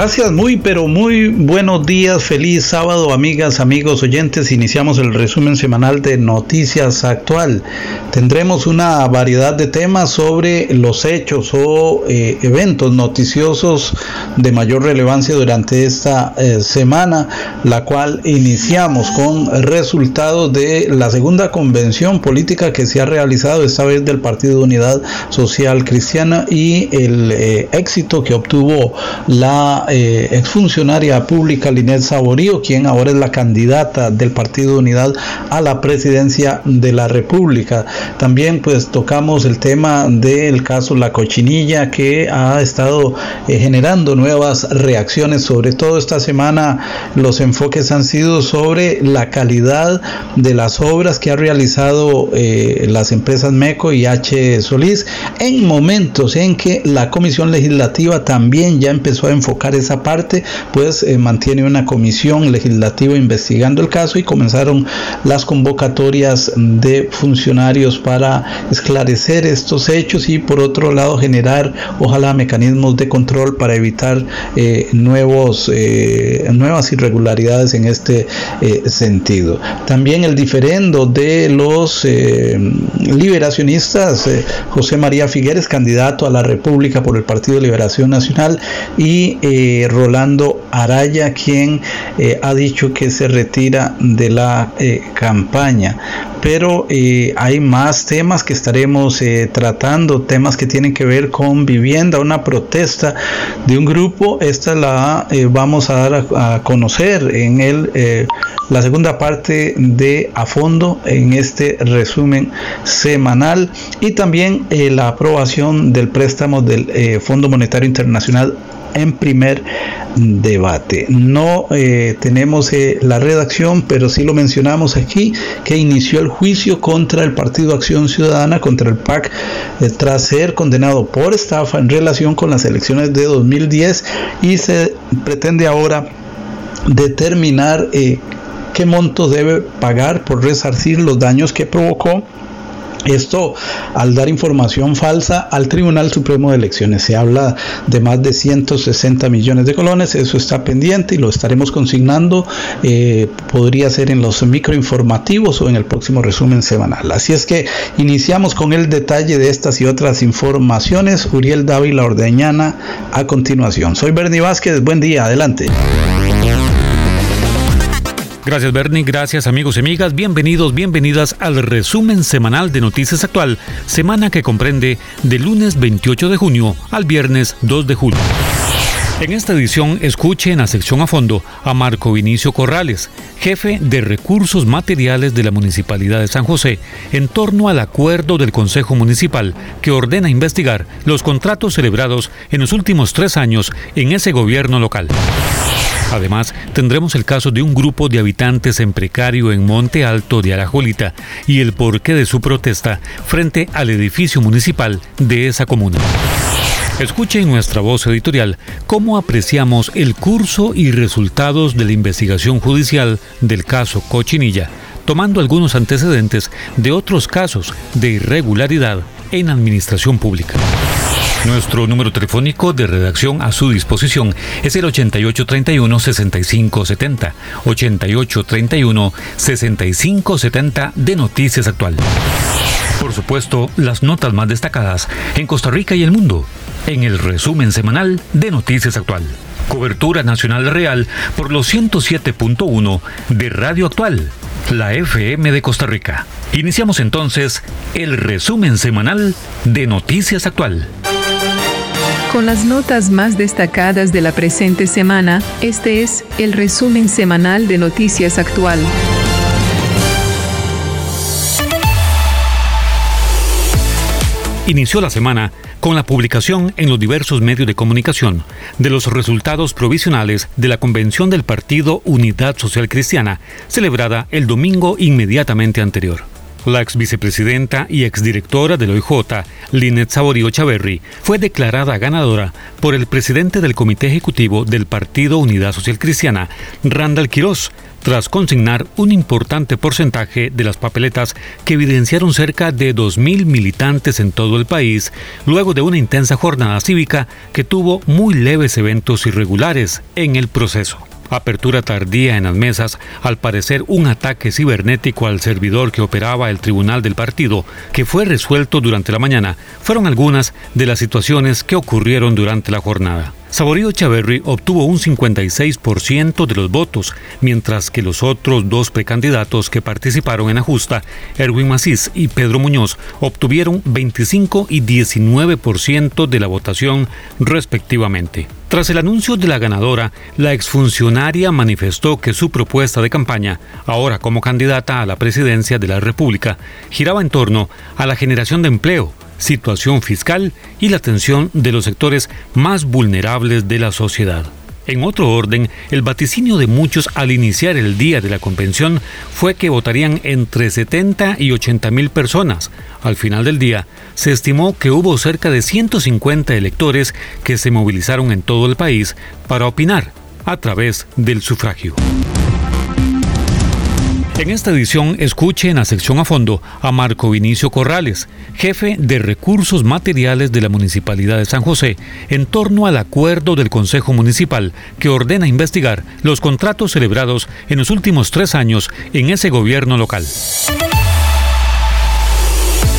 Gracias, muy pero muy buenos días, feliz sábado amigas, amigos, oyentes. Iniciamos el resumen semanal de Noticias Actual. Tendremos una variedad de temas sobre los hechos o eh, eventos noticiosos de mayor relevancia durante esta eh, semana, la cual iniciamos con resultados de la segunda convención política que se ha realizado esta vez del Partido de Unidad Social Cristiana y el eh, éxito que obtuvo la eh, exfuncionaria pública Linet Saborío, quien ahora es la candidata del Partido Unidad a la presidencia de la República. También pues tocamos el tema del caso La Cochinilla que ha estado eh, generando nuevas reacciones, sobre todo esta semana los enfoques han sido sobre la calidad de las obras que ha realizado eh, las empresas MECO y H. Solís en momentos en que la Comisión Legislativa también ya empezó a enfocar esa parte, pues eh, mantiene una comisión legislativa investigando el caso y comenzaron las convocatorias de funcionarios para esclarecer estos hechos y por otro lado generar ojalá mecanismos de control para evitar eh, nuevos, eh, nuevas irregularidades en este sentido. También el diferendo de los liberacionistas, José María Figueres, candidato a la República por el Partido de Liberación Nacional y Rolando Araya, quien eh, ha dicho que se retira de la eh, campaña. Pero eh, hay más temas que estaremos tratando, temas que tienen que ver con vivienda, una protesta de un grupo. Esta la vamos a dar a, a conocer en el la segunda parte de a fondo en este resumen semanal y también la aprobación del préstamo del Fondo Monetario Internacional en primer debate. No eh, tenemos eh, la redacción, pero sí lo mencionamos aquí, que inició el juicio contra el Partido Acción Ciudadana, contra el PAC, eh, tras ser condenado por estafa en relación con las elecciones de 2010 y se pretende ahora determinar qué monto debe pagar por resarcir los daños que provocó esto al dar información falsa al Tribunal Supremo de Elecciones. Se habla de más de 160 millones de colones, eso está pendiente y lo estaremos consignando. Eh, podría ser en los microinformativos o en el próximo resumen semanal. Así es que iniciamos con el detalle de estas y otras informaciones. Uriel Dávila Ordeñana a continuación. Soy Bernie Vázquez, buen día, adelante. Gracias Bernie, gracias amigos y amigas, bienvenidos, bienvenidas al resumen semanal de Noticias Actual, semana que comprende de lunes 28 de junio al viernes 2 de julio. En esta edición escuche en la sección a fondo a Marco Vinicio Corrales, jefe de recursos materiales de la Municipalidad de San José, en torno al acuerdo del Consejo Municipal que ordena investigar los contratos celebrados en los últimos tres años en ese gobierno local. Además, tendremos el caso de un grupo de habitantes en precario en Monte Alto de Arajolita y el porqué de su protesta frente al edificio municipal de esa comuna. Escuche en nuestra voz editorial cómo apreciamos el curso y resultados de la investigación judicial del caso Cochinilla, tomando algunos antecedentes de otros casos de irregularidad en administración pública. Nuestro número telefónico de redacción a su disposición es el 8831-6570. 8831-6570 de Noticias Actual. Por supuesto, las notas más destacadas en Costa Rica y el mundo, en el resumen semanal de Noticias Actual. Cobertura nacional real por los 107.1 de Radio Actual, la FM de Costa Rica. Iniciamos entonces el resumen semanal de Noticias Actual. Con las notas más destacadas de la presente semana, este es el resumen semanal de Noticias Actual. inició la semana con la publicación en los diversos medios de comunicación de los resultados provisionales de la convención del Partido Unidad Social Cristiana, celebrada el domingo inmediatamente anterior. La ex vicepresidenta y exdirectora del OIJ, Linet Saborío Chaverri, fue declarada ganadora por el presidente del Comité Ejecutivo del Partido Unidad Social Cristiana, Randall Quiroz, tras consignar un importante porcentaje de las papeletas que evidenciaron cerca de 2.000 militantes en todo el país, luego de una intensa jornada cívica que tuvo muy leves eventos irregulares en el proceso. Apertura tardía en las mesas, al parecer un ataque cibernético al servidor que operaba el tribunal del partido, que fue resuelto durante la mañana, fueron algunas de las situaciones que ocurrieron durante la jornada. Saborío Chaverri obtuvo un 56% de los votos, mientras que los otros dos precandidatos que participaron en la justa, Erwin Macís y Pedro Muñoz, obtuvieron 25 y 19% de la votación respectivamente. Tras el anuncio de la ganadora, la exfuncionaria manifestó que su propuesta de campaña, ahora como candidata a la presidencia de la República, giraba en torno a la generación de empleo, situación fiscal y la atención de los sectores más vulnerables de la sociedad. En otro orden, el vaticinio de muchos al iniciar el día de la convención fue que votarían entre 70 y 80 mil personas. Al final del día, se estimó que hubo cerca de 150 electores que se movilizaron en todo el país para opinar a través del sufragio. En esta edición escuche en la sección a fondo a Marco Vinicio Corrales, jefe de recursos materiales de la Municipalidad de San José, en torno al acuerdo del Consejo Municipal que ordena investigar los contratos celebrados en los últimos tres años en ese gobierno local.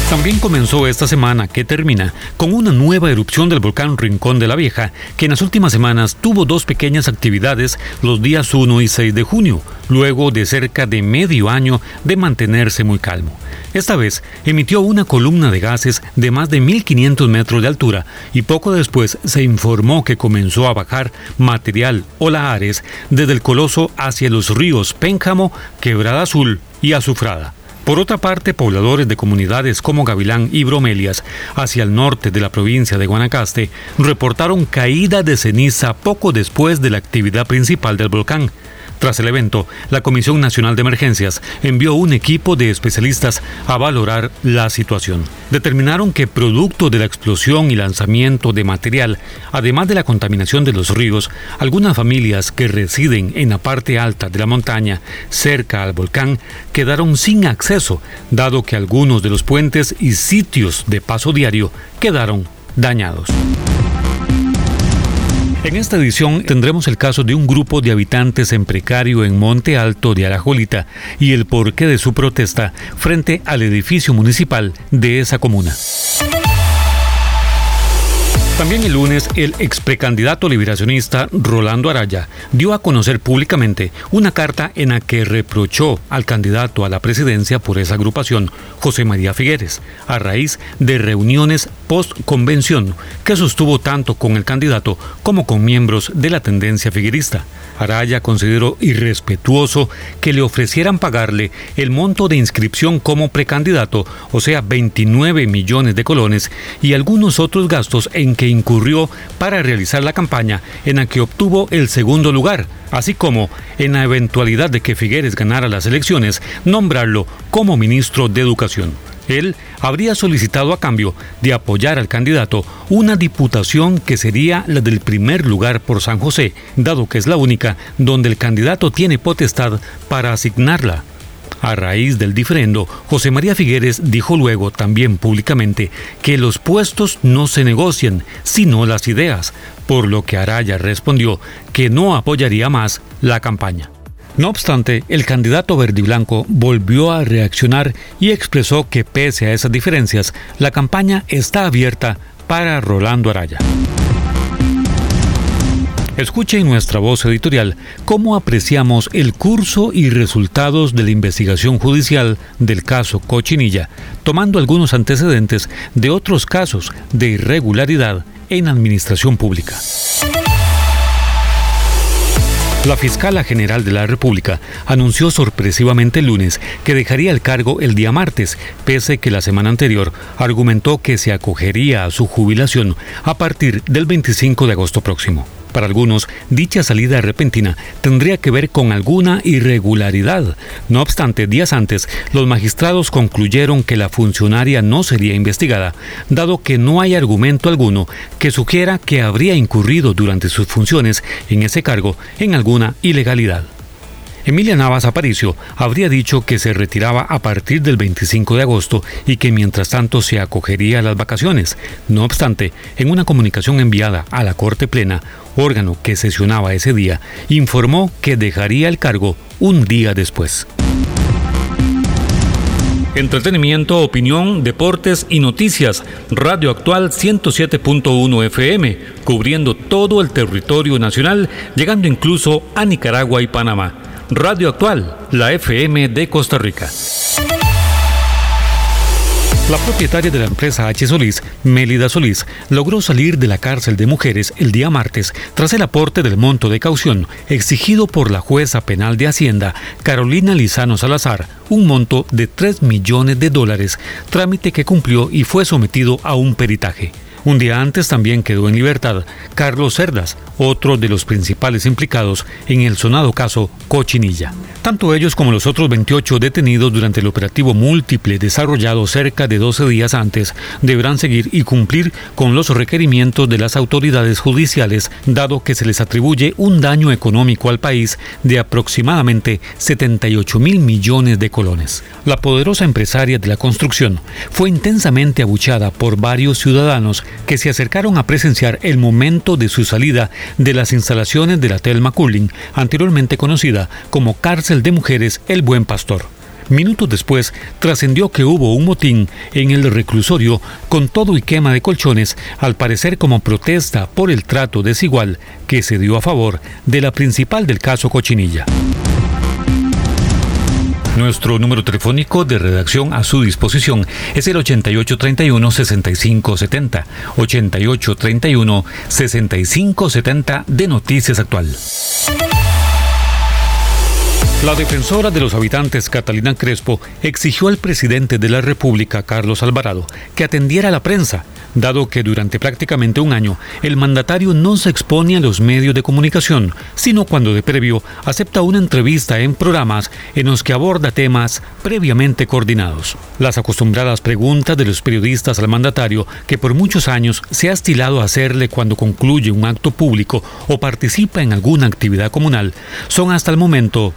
También comenzó esta semana, que termina, con una nueva erupción del volcán Rincón de la Vieja, que en las últimas semanas tuvo dos pequeñas actividades los días 1 y 6 de junio, luego de cerca de medio año de mantenerse muy calmo. Esta vez emitió una columna de gases de más de 1500 metros de altura y poco después se informó que comenzó a bajar material o lahares desde el coloso hacia los ríos Pénjamo, Quebrada Azul y Azufrada. Por otra parte, pobladores de comunidades como Gavilán y Bromelias, hacia el norte de la provincia de Guanacaste, reportaron caída de ceniza poco después de la actividad principal del volcán. Tras el evento, la Comisión Nacional de Emergencias envió un equipo de especialistas a valorar la situación. Determinaron que producto de la explosión y lanzamiento de material, además de la contaminación de los ríos, algunas familias que residen en la parte alta de la montaña, cerca al volcán, quedaron sin acceso, dado que algunos de los puentes y sitios de paso diario quedaron dañados. En esta edición tendremos el caso de un grupo de habitantes en precario en Monte Alto de Arajolita y el porqué de su protesta frente al edificio municipal de esa comuna. También el lunes, el ex precandidato liberacionista Rolando Araya dio a conocer públicamente una carta en la que reprochó al candidato a la presidencia por esa agrupación, José María Figueres, a raíz de reuniones post-convención que sostuvo tanto con el candidato como con miembros de la tendencia figuerista. Araya consideró irrespetuoso que le ofrecieran pagarle el monto de inscripción como precandidato, o sea, 29 millones de colones, y algunos otros gastos en que incurrió para realizar la campaña en la que obtuvo el segundo lugar, así como, en la eventualidad de que Figueres ganara las elecciones, nombrarlo como ministro de Educación. Él habría solicitado a cambio de apoyar al candidato una diputación que sería la del primer lugar por San José, dado que es la única donde el candidato tiene potestad para asignarla. A raíz del diferendo, José María Figueres dijo luego también públicamente que los puestos no se negocian, sino las ideas, por lo que Araya respondió que no apoyaría más la campaña. No obstante, el candidato verde volvió a reaccionar y expresó que pese a esas diferencias, la campaña está abierta para Rolando Araya. Escuche en nuestra voz editorial cómo apreciamos el curso y resultados de la investigación judicial del caso Cochinilla, tomando algunos antecedentes de otros casos de irregularidad en administración pública. La fiscala general de la República anunció sorpresivamente el lunes que dejaría el cargo el día martes, pese que la semana anterior argumentó que se acogería a su jubilación a partir del 25 de agosto próximo. Para algunos, dicha salida repentina tendría que ver con alguna irregularidad. No obstante, días antes, los magistrados concluyeron que la funcionaria no sería investigada, dado que no hay argumento alguno que sugiera que habría incurrido durante sus funciones en ese cargo en alguna ilegalidad. Emilia Navas Aparicio habría dicho que se retiraba a partir del 25 de agosto y que mientras tanto se acogería a las vacaciones. No obstante, en una comunicación enviada a la Corte Plena, órgano que sesionaba ese día, informó que dejaría el cargo un día después. Entretenimiento, opinión, deportes y noticias. Radio Actual 107.1 FM, cubriendo todo el territorio nacional, llegando incluso a Nicaragua y Panamá. Radio Actual, la FM de Costa Rica. La propietaria de la empresa H. Solís, Mélida Solís, logró salir de la cárcel de mujeres el día martes tras el aporte del monto de caución exigido por la jueza penal de Hacienda, Carolina Lizano Salazar, un monto de 3 millones de dólares, trámite que cumplió y fue sometido a un peritaje. Un día antes también quedó en libertad Carlos Cerdas, otro de los principales implicados en el sonado caso Cochinilla. Tanto ellos como los otros 28 detenidos durante el operativo múltiple desarrollado cerca de 12 días antes deberán seguir y cumplir con los requerimientos de las autoridades judiciales, dado que se les atribuye un daño económico al país de aproximadamente 78 mil millones de colones. La poderosa empresaria de la construcción fue intensamente abuchada por varios ciudadanos que se acercaron a presenciar el momento de su salida de las instalaciones de la Telma anteriormente conocida como Cárcel de Mujeres El Buen Pastor. Minutos después, trascendió que hubo un motín en el reclusorio con todo y quema de colchones, al parecer como protesta por el trato desigual que se dio a favor de la principal del caso Cochinilla. Nuestro número telefónico de redacción a su disposición es el 8831-6570. 8831-6570 de Noticias Actual. La defensora de los habitantes, Catalina Crespo, exigió al presidente de la República, Carlos Alvarado, que atendiera a la prensa, dado que durante prácticamente un año el mandatario no se expone a los medios de comunicación, sino cuando de previo acepta una entrevista en programas en los que aborda temas previamente coordinados. Las acostumbradas preguntas de los periodistas al mandatario, que por muchos años se ha estilado a hacerle cuando concluye un acto público o participa en alguna actividad comunal, son hasta el momento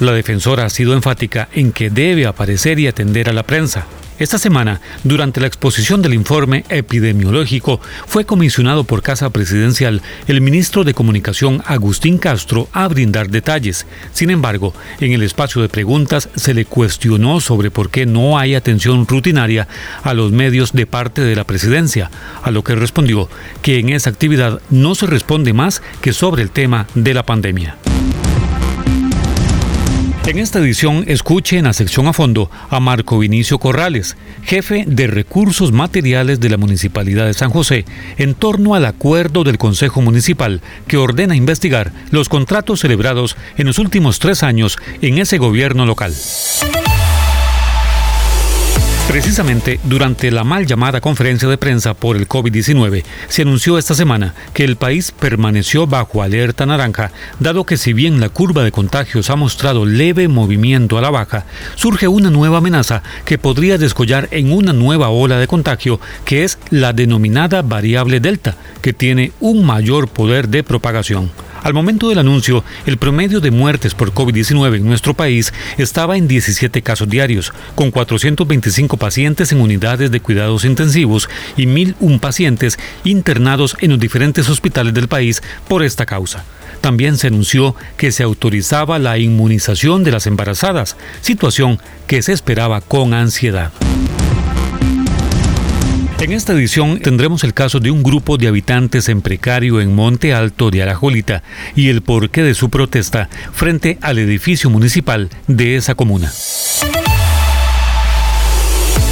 La defensora ha sido enfática en que debe aparecer y atender a la prensa. Esta semana, durante la exposición del informe epidemiológico, fue comisionado por Casa Presidencial el ministro de Comunicación Agustín Castro a brindar detalles. Sin embargo, en el espacio de preguntas se le cuestionó sobre por qué no hay atención rutinaria a los medios de parte de la presidencia, a lo que respondió que en esa actividad no se responde más que sobre el tema de la pandemia. En esta edición escuche en la sección a fondo a Marco Vinicio Corrales, jefe de recursos materiales de la Municipalidad de San José, en torno al acuerdo del Consejo Municipal que ordena investigar los contratos celebrados en los últimos tres años en ese gobierno local. Precisamente durante la mal llamada conferencia de prensa por el COVID-19, se anunció esta semana que el país permaneció bajo alerta naranja, dado que si bien la curva de contagios ha mostrado leve movimiento a la baja, surge una nueva amenaza que podría descollar en una nueva ola de contagio, que es la denominada variable Delta, que tiene un mayor poder de propagación. Al momento del anuncio, el promedio de muertes por COVID-19 en nuestro país estaba en 17 casos diarios, con 425 pacientes en unidades de cuidados intensivos y 1.001 pacientes internados en los diferentes hospitales del país por esta causa. También se anunció que se autorizaba la inmunización de las embarazadas, situación que se esperaba con ansiedad. En esta edición tendremos el caso de un grupo de habitantes en precario en Monte Alto de Arajolita y el porqué de su protesta frente al edificio municipal de esa comuna.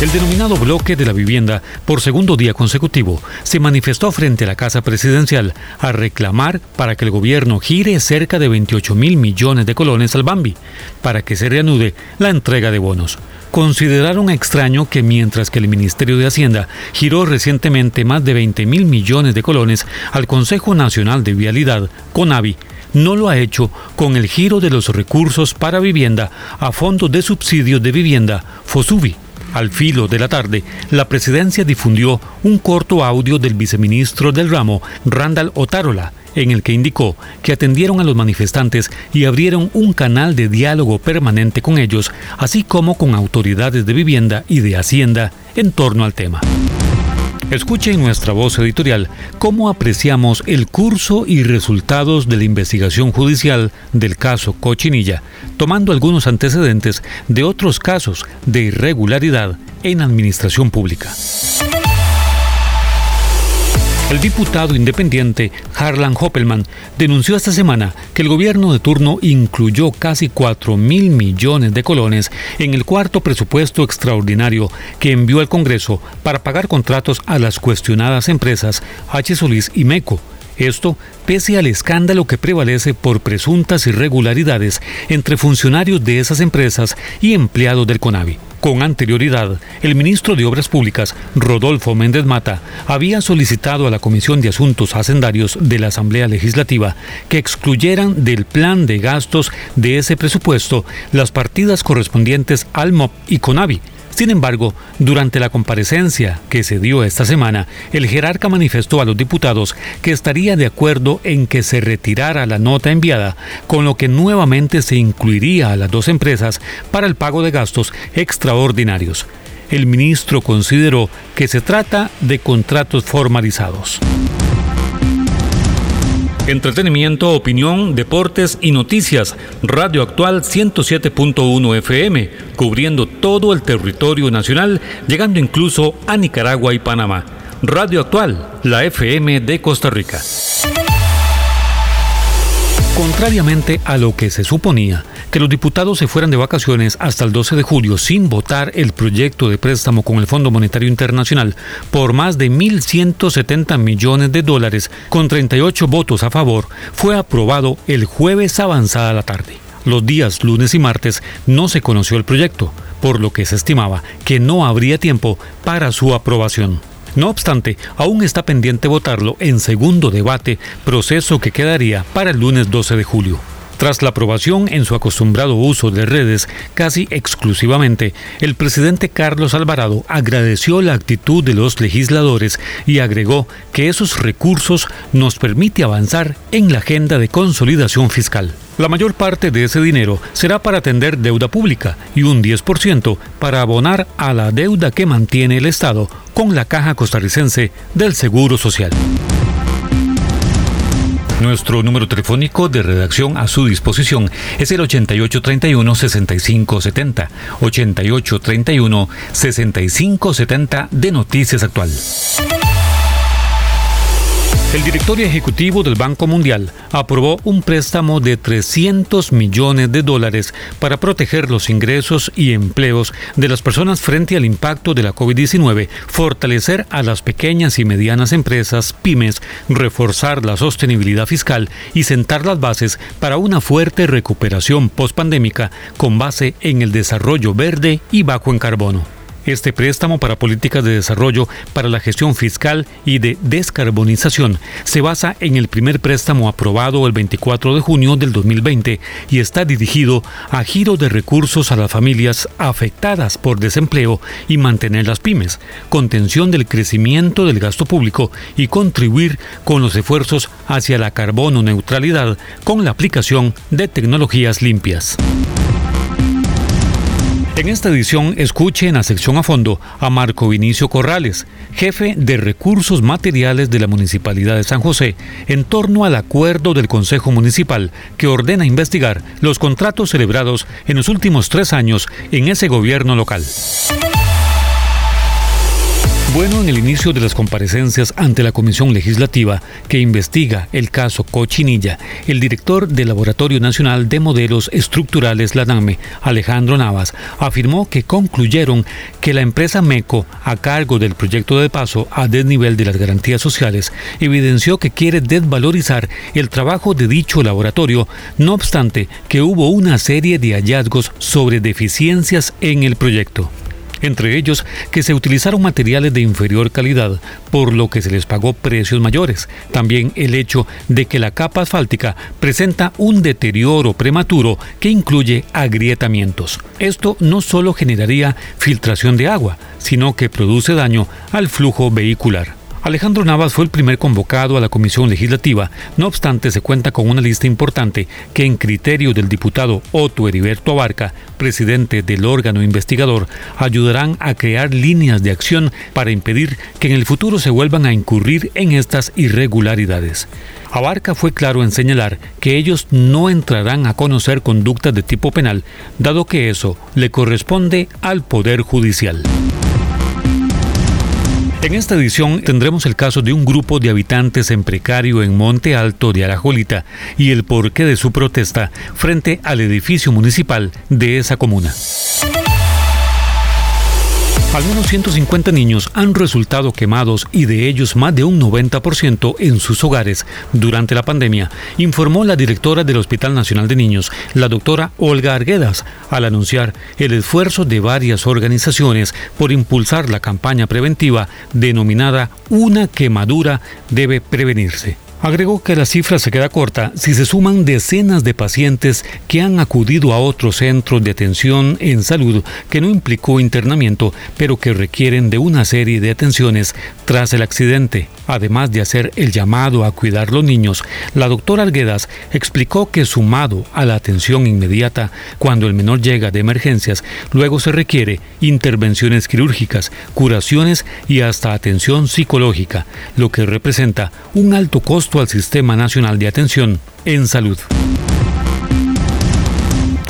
El denominado bloque de la vivienda, por segundo día consecutivo, se manifestó frente a la Casa Presidencial a reclamar para que el gobierno gire cerca de 28 mil millones de colones al Bambi, para que se reanude la entrega de bonos. Consideraron extraño que mientras que el Ministerio de Hacienda giró recientemente más de 20 mil millones de colones al Consejo Nacional de Vialidad, CONAVI, no lo ha hecho con el giro de los recursos para vivienda a Fondo de Subsidios de Vivienda, FOSUBI. Al filo de la tarde, la presidencia difundió un corto audio del viceministro del ramo, Randall Otárola, en el que indicó que atendieron a los manifestantes y abrieron un canal de diálogo permanente con ellos, así como con autoridades de vivienda y de hacienda en torno al tema. Escuche en nuestra voz editorial cómo apreciamos el curso y resultados de la investigación judicial del caso Cochinilla, tomando algunos antecedentes de otros casos de irregularidad en administración pública. El diputado independiente Harlan Hoppelman denunció esta semana que el gobierno de turno incluyó casi 4 mil millones de colones en el cuarto presupuesto extraordinario que envió al Congreso para pagar contratos a las cuestionadas empresas H. Solís y MECO. Esto pese al escándalo que prevalece por presuntas irregularidades entre funcionarios de esas empresas y empleados del CONAVI. Con anterioridad, el ministro de Obras Públicas, Rodolfo Méndez Mata, había solicitado a la Comisión de Asuntos Hacendarios de la Asamblea Legislativa que excluyeran del plan de gastos de ese presupuesto las partidas correspondientes al MOP y CONAVI, sin embargo, durante la comparecencia que se dio esta semana, el jerarca manifestó a los diputados que estaría de acuerdo en que se retirara la nota enviada, con lo que nuevamente se incluiría a las dos empresas para el pago de gastos extraordinarios. El ministro consideró que se trata de contratos formalizados. Entretenimiento, opinión, deportes y noticias. Radio Actual 107.1 FM, cubriendo todo el territorio nacional, llegando incluso a Nicaragua y Panamá. Radio Actual, la FM de Costa Rica. Contrariamente a lo que se suponía, que los diputados se fueran de vacaciones hasta el 12 de julio sin votar el proyecto de préstamo con el Fondo Monetario Internacional por más de 1.170 millones de dólares con 38 votos a favor, fue aprobado el jueves avanzada la tarde. Los días lunes y martes no se conoció el proyecto, por lo que se estimaba que no habría tiempo para su aprobación. No obstante, aún está pendiente votarlo en segundo debate, proceso que quedaría para el lunes 12 de julio. Tras la aprobación en su acostumbrado uso de redes casi exclusivamente, el presidente Carlos Alvarado agradeció la actitud de los legisladores y agregó que esos recursos nos permite avanzar en la agenda de consolidación fiscal. La mayor parte de ese dinero será para atender deuda pública y un 10% para abonar a la deuda que mantiene el Estado con la Caja Costarricense del Seguro Social. Nuestro número telefónico de redacción a su disposición es el 8831-6570. 8831-6570 de Noticias Actual. El directorio ejecutivo del Banco Mundial aprobó un préstamo de 300 millones de dólares para proteger los ingresos y empleos de las personas frente al impacto de la COVID-19, fortalecer a las pequeñas y medianas empresas, pymes, reforzar la sostenibilidad fiscal y sentar las bases para una fuerte recuperación postpandémica con base en el desarrollo verde y bajo en carbono. Este préstamo para políticas de desarrollo para la gestión fiscal y de descarbonización se basa en el primer préstamo aprobado el 24 de junio del 2020 y está dirigido a giro de recursos a las familias afectadas por desempleo y mantener las pymes, contención del crecimiento del gasto público y contribuir con los esfuerzos hacia la carbono neutralidad con la aplicación de tecnologías limpias. En esta edición escuche en la sección a fondo a Marco Vinicio Corrales, jefe de recursos materiales de la Municipalidad de San José, en torno al acuerdo del Consejo Municipal que ordena investigar los contratos celebrados en los últimos tres años en ese gobierno local. Bueno, en el inicio de las comparecencias ante la Comisión Legislativa que investiga el caso Cochinilla, el director del Laboratorio Nacional de Modelos Estructurales, LANAME, Alejandro Navas, afirmó que concluyeron que la empresa MECO, a cargo del proyecto de paso a desnivel de las garantías sociales, evidenció que quiere desvalorizar el trabajo de dicho laboratorio, no obstante que hubo una serie de hallazgos sobre deficiencias en el proyecto entre ellos que se utilizaron materiales de inferior calidad, por lo que se les pagó precios mayores. También el hecho de que la capa asfáltica presenta un deterioro prematuro que incluye agrietamientos. Esto no solo generaría filtración de agua, sino que produce daño al flujo vehicular. Alejandro Navas fue el primer convocado a la comisión legislativa, no obstante se cuenta con una lista importante que en criterio del diputado Otto Heriberto Abarca, presidente del órgano investigador, ayudarán a crear líneas de acción para impedir que en el futuro se vuelvan a incurrir en estas irregularidades. Abarca fue claro en señalar que ellos no entrarán a conocer conductas de tipo penal, dado que eso le corresponde al Poder Judicial. En esta edición tendremos el caso de un grupo de habitantes en precario en Monte Alto de Arajolita y el porqué de su protesta frente al edificio municipal de esa comuna. Al menos 150 niños han resultado quemados y de ellos más de un 90% en sus hogares durante la pandemia, informó la directora del Hospital Nacional de Niños, la doctora Olga Arguedas, al anunciar el esfuerzo de varias organizaciones por impulsar la campaña preventiva denominada Una quemadura debe prevenirse. Agregó que la cifra se queda corta si se suman decenas de pacientes que han acudido a otros centros de atención en salud que no implicó internamiento, pero que requieren de una serie de atenciones tras el accidente. Además de hacer el llamado a cuidar los niños, la doctora Arguedas explicó que sumado a la atención inmediata cuando el menor llega de emergencias, luego se requiere intervenciones quirúrgicas, curaciones y hasta atención psicológica, lo que representa un alto costo al Sistema Nacional de Atención en Salud.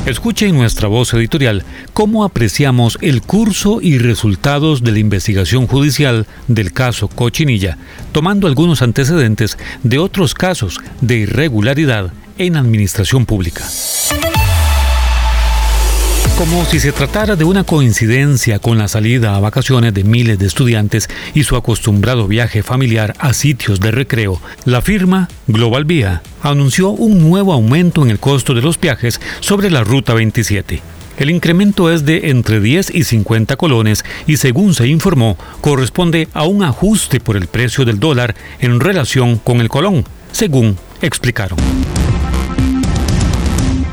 Escuche en nuestra voz editorial cómo apreciamos el curso y resultados de la investigación judicial del caso Cochinilla, tomando algunos antecedentes de otros casos de irregularidad en administración pública como si se tratara de una coincidencia con la salida a vacaciones de miles de estudiantes y su acostumbrado viaje familiar a sitios de recreo, la firma Global Vía anunció un nuevo aumento en el costo de los viajes sobre la Ruta 27. El incremento es de entre 10 y 50 colones y según se informó corresponde a un ajuste por el precio del dólar en relación con el colón, según explicaron.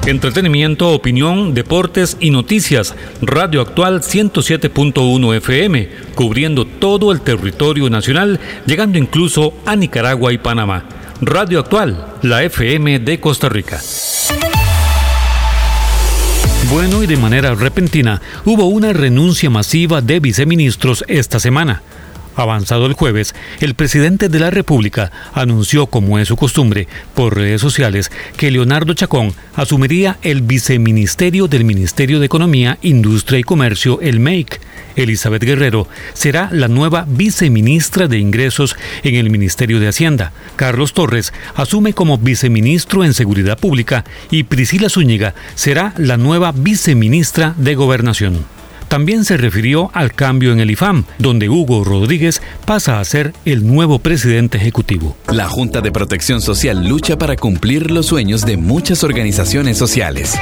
Entretenimiento, opinión, deportes y noticias. Radio Actual 107.1 FM, cubriendo todo el territorio nacional, llegando incluso a Nicaragua y Panamá. Radio Actual, la FM de Costa Rica. Bueno, y de manera repentina, hubo una renuncia masiva de viceministros esta semana. Avanzado el jueves, el presidente de la República anunció, como es su costumbre, por redes sociales, que Leonardo Chacón asumiría el viceministerio del Ministerio de Economía, Industria y Comercio, el MEIC. Elizabeth Guerrero será la nueva viceministra de Ingresos en el Ministerio de Hacienda. Carlos Torres asume como viceministro en Seguridad Pública y Priscila Zúñiga será la nueva viceministra de Gobernación. También se refirió al cambio en el IFAM, donde Hugo Rodríguez pasa a ser el nuevo presidente ejecutivo. La Junta de Protección Social lucha para cumplir los sueños de muchas organizaciones sociales.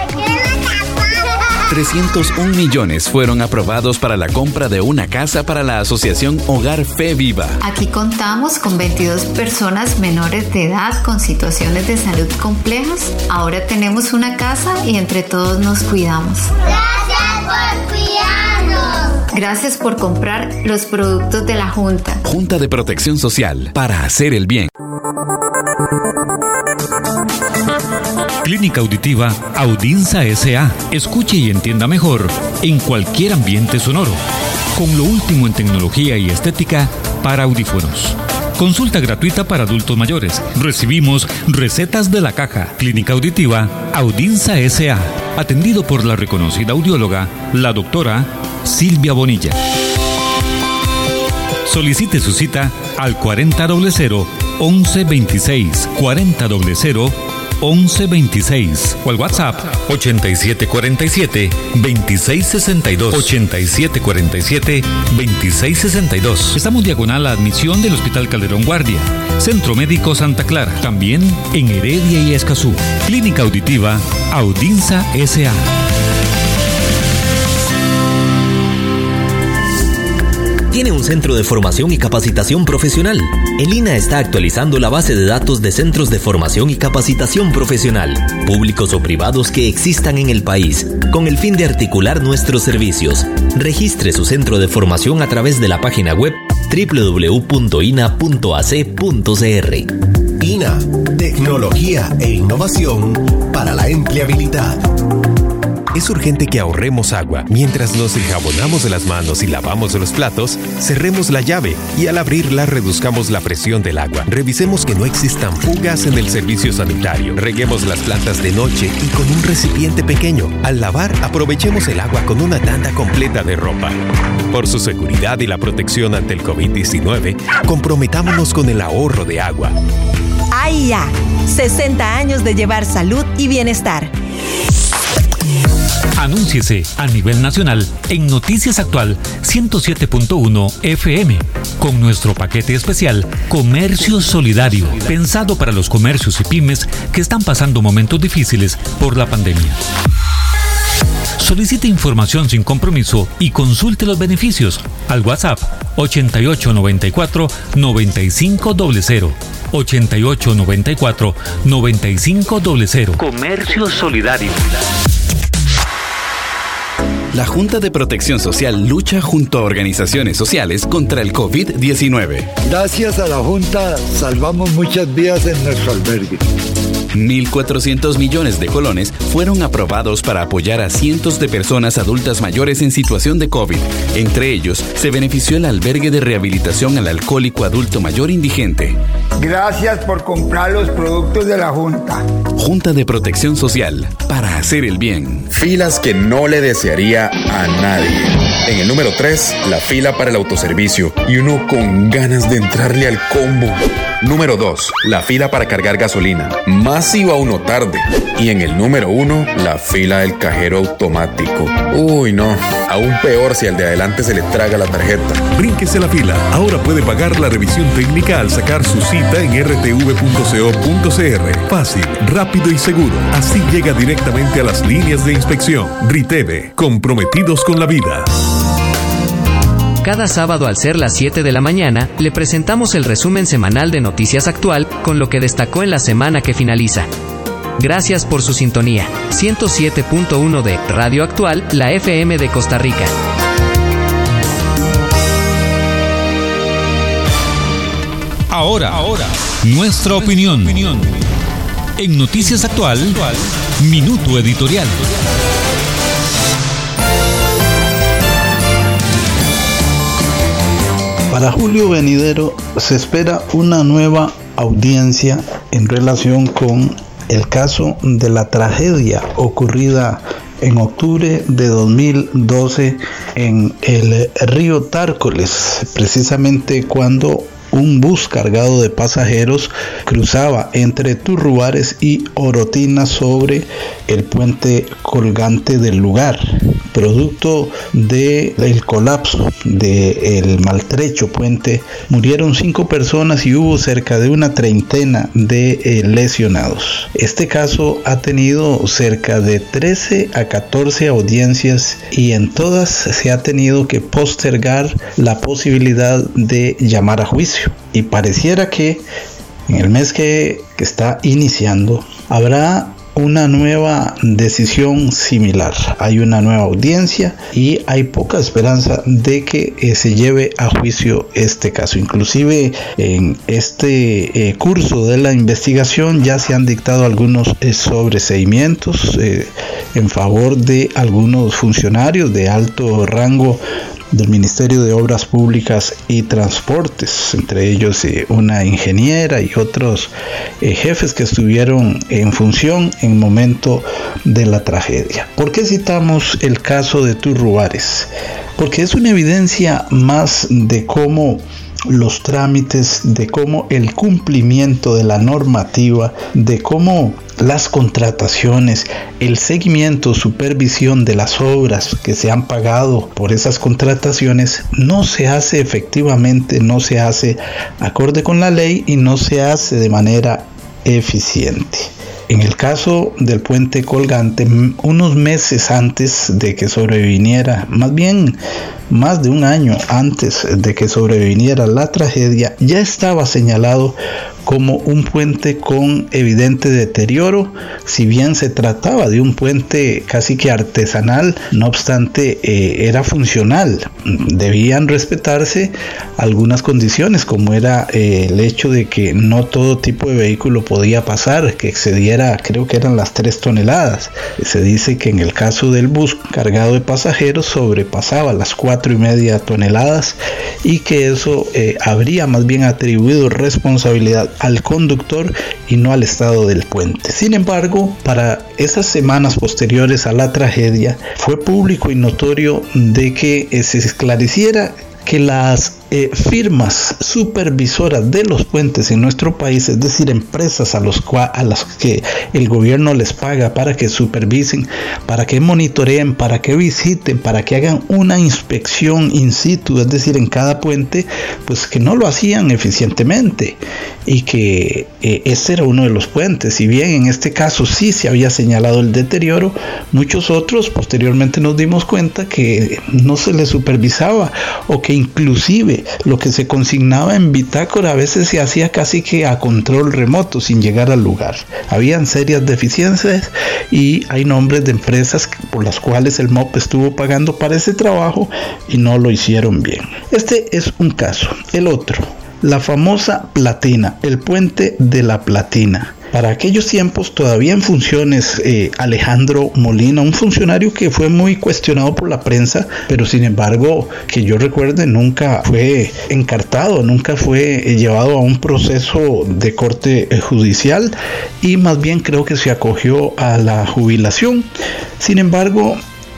301 millones fueron aprobados para la compra de una casa para la asociación Hogar Fe Viva. Aquí contamos con 22 personas menores de edad con situaciones de salud complejas. Ahora tenemos una casa y entre todos nos cuidamos. Gracias Gracias por comprar los productos de la Junta. Junta de Protección Social para hacer el bien. Clínica Auditiva Audinza SA. Escuche y entienda mejor en cualquier ambiente sonoro. Con lo último en tecnología y estética para audífonos. Consulta gratuita para adultos mayores. Recibimos recetas de la caja. Clínica Auditiva Audinza SA. Atendido por la reconocida audióloga, la doctora Silvia Bonilla. Solicite su cita al 4000 1126 4000 1126 o al WhatsApp 8747 2662 8747 2662. Estamos diagonal a admisión del Hospital Calderón Guardia, Centro Médico Santa Clara, también en Heredia y Escazú. Clínica Auditiva Audinza SA. Tiene un centro de formación y capacitación profesional. El INA está actualizando la base de datos de centros de formación y capacitación profesional, públicos o privados que existan en el país, con el fin de articular nuestros servicios. Registre su centro de formación a través de la página web www.ina.ac.cr. INA, tecnología e innovación para la empleabilidad. Es urgente que ahorremos agua. Mientras nos enjabonamos de las manos y lavamos los platos, cerremos la llave y al abrirla reduzcamos la presión del agua. Revisemos que no existan fugas en el servicio sanitario. Reguemos las plantas de noche y con un recipiente pequeño. Al lavar, aprovechemos el agua con una tanda completa de ropa. Por su seguridad y la protección ante el COVID-19, comprometámonos con el ahorro de agua. ¡Ay 60 años de llevar salud y bienestar. Anúnciese a nivel nacional en Noticias Actual 107.1 FM con nuestro paquete especial Comercio Solidario, pensado para los comercios y pymes que están pasando momentos difíciles por la pandemia. Solicite información sin compromiso y consulte los beneficios al WhatsApp 8894 9500. 8894 9500. Comercio Solidario. La Junta de Protección Social lucha junto a organizaciones sociales contra el COVID-19. Gracias a la Junta salvamos muchas vidas en nuestro albergue. 1.400 millones de colones fueron aprobados para apoyar a cientos de personas adultas mayores en situación de COVID. Entre ellos, se benefició el albergue de rehabilitación al alcohólico adulto mayor indigente. Gracias por comprar los productos de la Junta. Junta de Protección Social, para hacer el bien. Filas que no le desearía a nadie. En el número 3, la fila para el autoservicio y uno con ganas de entrarle al combo. Número 2, la fila para cargar gasolina. Más iba uno tarde. Y en el número 1, la fila del cajero automático. Uy, no. Aún peor si al de adelante se le traga la tarjeta. Brínquese la fila. Ahora puede pagar la revisión técnica al sacar su cita en rtv.co.cr. Fácil, rápido y seguro. Así llega directamente a las líneas de inspección. RITEVE, comprometidos con la vida. Cada sábado al ser las 7 de la mañana, le presentamos el resumen semanal de Noticias Actual con lo que destacó en la semana que finaliza. Gracias por su sintonía. 107.1 de Radio Actual, la FM de Costa Rica. Ahora, ahora, nuestra opinión. En Noticias Actual, Minuto Editorial. Para julio venidero se espera una nueva audiencia en relación con el caso de la tragedia ocurrida en octubre de 2012 en el río Tárcoles, precisamente cuando un bus cargado de pasajeros cruzaba entre Turruares y Orotina sobre el puente colgante del lugar. Producto del colapso del maltrecho puente, murieron cinco personas y hubo cerca de una treintena de eh, lesionados. Este caso ha tenido cerca de 13 a 14 audiencias y en todas se ha tenido que postergar la posibilidad de llamar a juicio. Y pareciera que en el mes que, que está iniciando habrá una nueva decisión similar. Hay una nueva audiencia y hay poca esperanza de que eh, se lleve a juicio este caso. Inclusive en este eh, curso de la investigación ya se han dictado algunos eh, sobreseimientos en favor de algunos funcionarios de alto rango del Ministerio de Obras Públicas y Transportes, entre ellos eh, una ingeniera y otros eh, jefes que estuvieron en función en momento de la tragedia. ¿Por qué citamos el caso de Turruares? Porque es una evidencia más de cómo los trámites, de cómo el cumplimiento de la normativa, de cómo las contrataciones, el seguimiento, supervisión de las obras que se han pagado por esas contrataciones no se hace efectivamente, no se hace acorde con la ley y no se hace de manera eficiente. En el caso del puente colgante, unos meses antes de que sobreviniera, más bien más de un año antes de que sobreviniera la tragedia, ya estaba señalado como un puente con evidente deterioro, si bien se trataba de un puente casi que artesanal, no obstante eh, era funcional, debían respetarse algunas condiciones como era eh, el hecho de que no todo tipo de vehículo podía pasar, que excediera creo que eran las 3 toneladas, se dice que en el caso del bus cargado de pasajeros sobrepasaba las 4 y media toneladas y que eso eh, habría más bien atribuido responsabilidad al conductor y no al estado del puente. Sin embargo, para esas semanas posteriores a la tragedia, fue público y notorio de que se esclareciera que las eh, firmas supervisoras de los puentes en nuestro país, es decir, empresas a, los a las que el gobierno les paga para que supervisen, para que monitoreen, para que visiten, para que hagan una inspección in situ, es decir, en cada puente, pues que no lo hacían eficientemente y que eh, ese era uno de los puentes. Si bien en este caso sí se había señalado el deterioro, muchos otros posteriormente nos dimos cuenta que no se les supervisaba o que inclusive lo que se consignaba en bitácora a veces se hacía casi que a control remoto sin llegar al lugar. Habían serias deficiencias y hay nombres de empresas por las cuales el MOP estuvo pagando para ese trabajo y no lo hicieron bien. Este es un caso. El otro, la famosa platina, el puente de la platina. Para aquellos tiempos, todavía en funciones, eh, Alejandro Molina, un funcionario que fue muy cuestionado por la prensa, pero sin embargo, que yo recuerde, nunca fue encartado, nunca fue llevado a un proceso de corte eh, judicial y más bien creo que se acogió a la jubilación. Sin embargo,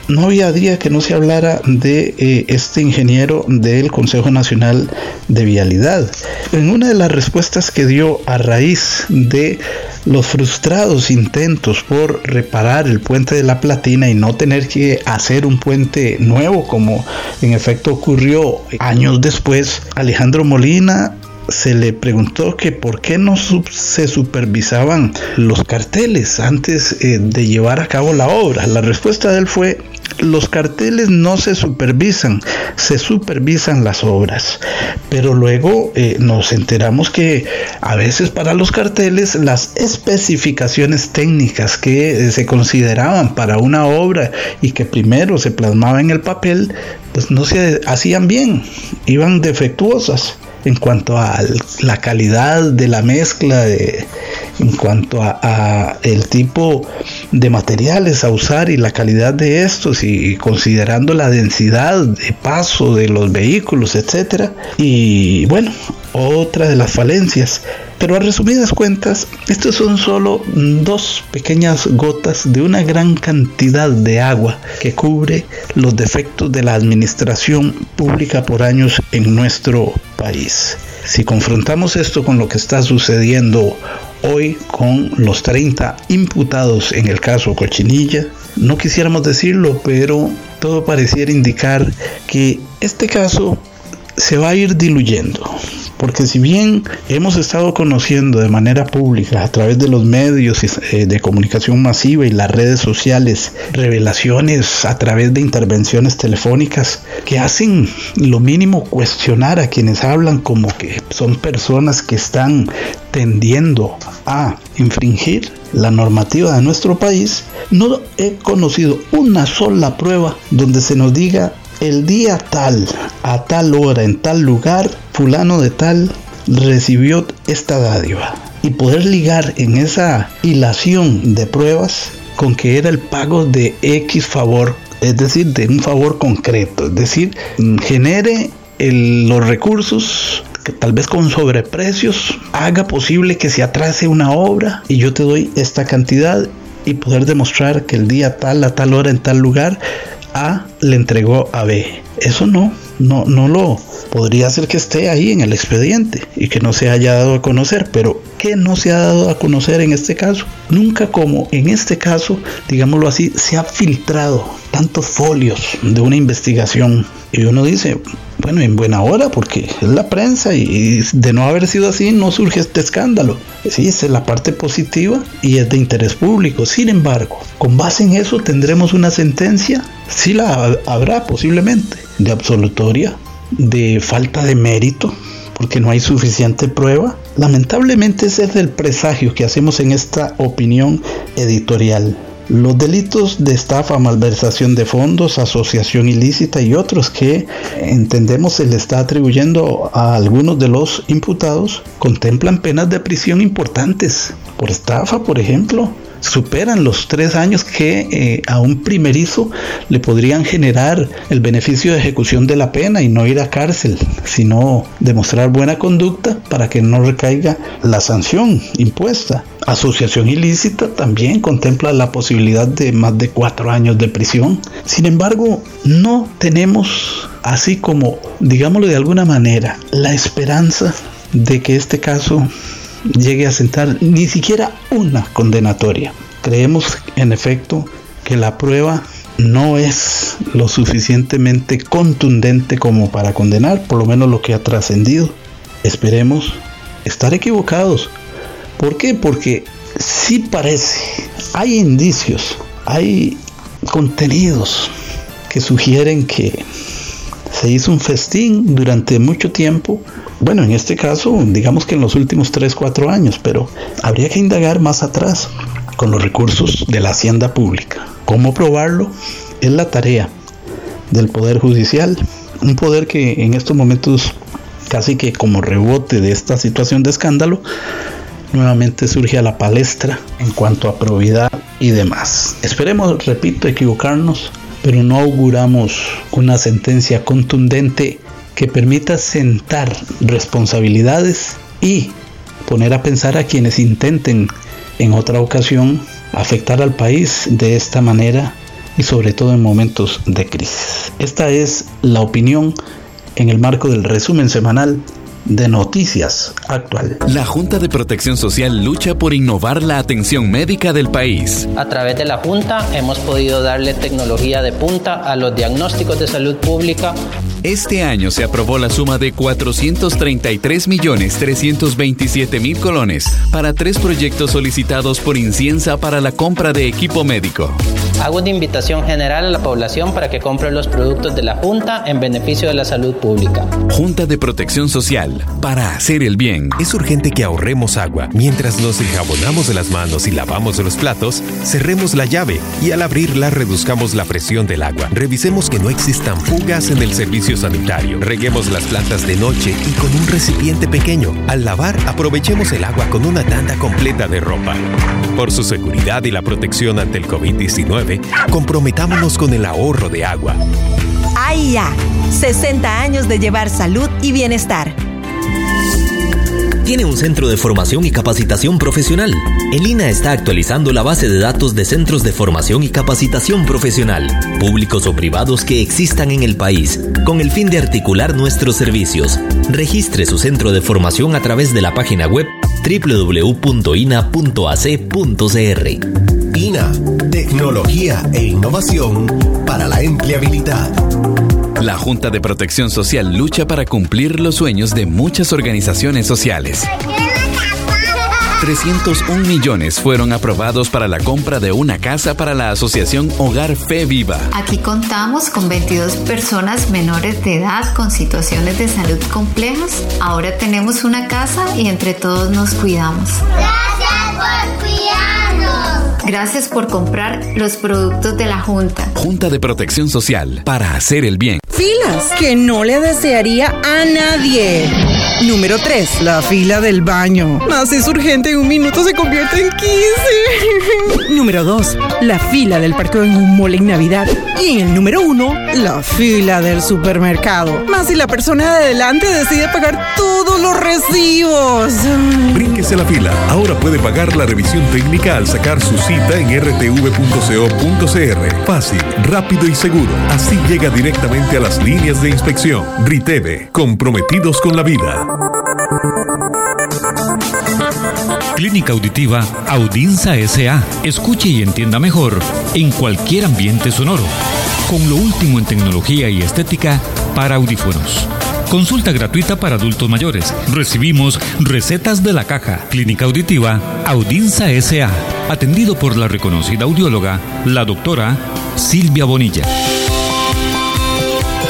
no había día que no se hablara de eh, este ingeniero del Consejo Nacional de Vialidad. En una de las respuestas que dio a raíz de los frustrados intentos por reparar el puente de la Platina y no tener que hacer un puente nuevo como en efecto ocurrió años después, Alejandro Molina se le preguntó que por qué no se supervisaban los carteles antes eh, de llevar a cabo la obra. La respuesta de él fue los carteles no se supervisan, se supervisan las obras. Pero luego eh, nos enteramos que a veces para los carteles las especificaciones técnicas que eh, se consideraban para una obra y que primero se plasmaba en el papel, pues no se hacían bien, iban defectuosas en cuanto a la calidad de la mezcla, en cuanto a, el tipo de materiales a usar y la calidad de estos y considerando la densidad de paso de los vehículos, etcétera. Y bueno, otra de las falencias. Pero a resumidas cuentas, estos son solo dos pequeñas gotas de una gran cantidad de agua que cubre los defectos de la administración pública por años en nuestro país. Si confrontamos esto con lo que está sucediendo hoy con los 30 imputados en el caso Cochinilla, no quisiéramos decirlo, pero todo pareciera indicar que este caso se va a ir diluyendo. Porque si bien hemos estado conociendo de manera pública a través de los medios eh, de comunicación masiva y las redes sociales revelaciones a través de intervenciones telefónicas que hacen lo mínimo cuestionar a quienes hablan como que son personas que están tendiendo a infringir la normativa de nuestro país, no he conocido una sola prueba donde se nos diga el día tal, a tal hora, en tal lugar, fulano de tal recibió esta dádiva. Y poder ligar en esa hilación de pruebas con que era el pago de X favor, es decir, de un favor concreto, es decir, genere los recursos que tal vez con sobreprecios haga posible que se atrase una obra y yo te doy esta cantidad y poder demostrar que el día tal, a tal hora, en tal lugar, A le entregó a B. Eso no, no, no lo podría ser que esté ahí en el expediente y que no se haya dado a conocer, pero ¿qué no se ha dado a conocer en este caso? Nunca como en este caso, digámoslo así, se ha filtrado tantos folios de una investigación y uno dice, bueno, en buena hora, porque es la prensa y, de no haber sido así no surge este escándalo. Sí, es la parte positiva y es de interés público. Sin embargo, con base en eso tendremos una sentencia, sí la habrá posiblemente, de absolutoria, de falta de mérito, porque no hay suficiente prueba. Lamentablemente ese es el presagio que hacemos en esta opinión editorial. Los delitos de estafa, malversación de fondos, asociación ilícita y otros que entendemos se le está atribuyendo a algunos de los imputados contemplan penas de prisión importantes. Por estafa, por ejemplo, superan los tres años que eh, a un primerizo le podrían generar el beneficio de ejecución de la pena y no ir a cárcel, sino demostrar buena conducta para que no recaiga la sanción impuesta. Asociación ilícita también contempla la posibilidad de más de cuatro años de prisión. Sin embargo, no tenemos, así como, digámoslo de alguna manera, la esperanza de que este caso llegue a sentar ni siquiera una condenatoria. Creemos en efecto que la prueba no es lo suficientemente contundente como para condenar, por lo menos lo que ha trascendido. Esperemos estar equivocados. ¿Por qué? Porque sí parece, hay indicios, hay contenidos que sugieren que se hizo un festín durante mucho tiempo bueno, en este caso, digamos que en los últimos 3, 4 años, pero habría que indagar más atrás con los recursos de la hacienda pública. ¿Cómo probarlo? Es la tarea del Poder Judicial, un poder que en estos momentos casi que como rebote de esta situación de escándalo, nuevamente surge a la palestra en cuanto a probidad y demás. Esperemos, repito, equivocarnos, pero no auguramos una sentencia contundente que permita sentar responsabilidades y poner a pensar a quienes intenten en otra ocasión afectar al país de esta manera y sobre todo en momentos de crisis. Esta es la opinión en el marco del resumen semanal de Noticias Actual. La Junta de Protección Social lucha por innovar la atención médica del país. A través de la Junta hemos podido darle tecnología de punta a los diagnósticos de salud pública. Este año se aprobó la suma de 433 millones 327 mil colones para tres proyectos solicitados por Inciensa para la compra de equipo médico. Hago una invitación general a la población para que compre los productos de la Junta en beneficio de la salud pública. Junta de Protección Social para hacer el bien. Es urgente que ahorremos agua. Mientras nos enjabonamos las manos y lavamos los platos, cerremos la llave y al abrirla reduzcamos la presión del agua. Revisemos que no existan fugas en el servicio sanitario. Reguemos las plantas de noche y con un recipiente pequeño. Al lavar, aprovechemos el agua con una tanda completa de ropa. Por su seguridad y la protección ante el COVID-19, comprometámonos con el ahorro de agua. AIA, 60 años de llevar salud y bienestar tiene un centro de formación y capacitación profesional. El INA está actualizando la base de datos de centros de formación y capacitación profesional, públicos o privados que existan en el país, con el fin de articular nuestros servicios. Registre su centro de formación a través de la página web www.ina.ac.cr. INA, tecnología e innovación para la empleabilidad. La Junta de Protección Social lucha para cumplir los sueños de muchas organizaciones sociales. 301 millones fueron aprobados para la compra de una casa para la asociación Hogar Fe Viva. Aquí contamos con 22 personas menores de edad con situaciones de salud complejas. Ahora tenemos una casa y entre todos nos cuidamos. Gracias por cuidarnos. Gracias por comprar los productos de la Junta. Junta de Protección Social para hacer el bien. Filas que no le desearía a nadie. Número 3. La fila del baño. Más es urgente, en un minuto se convierte en 15. número 2. La fila del parqueo en un mall en Navidad. Y en el número 1, la fila del supermercado. Más si la persona de adelante decide pagar todos los recibos. Brínquese la fila. Ahora puede pagar la revisión técnica al sacar su cita en rtv.co.cr. Fácil, rápido y seguro. Así llega directamente a las líneas de inspección. RITEVE, comprometidos con la vida. Clínica Auditiva Audinza SA. Escuche y entienda mejor en cualquier ambiente sonoro. Con lo último en tecnología y estética para audífonos. Consulta gratuita para adultos mayores. Recibimos recetas de la caja. Clínica Auditiva Audinza SA. Atendido por la reconocida audióloga, la doctora Silvia Bonilla.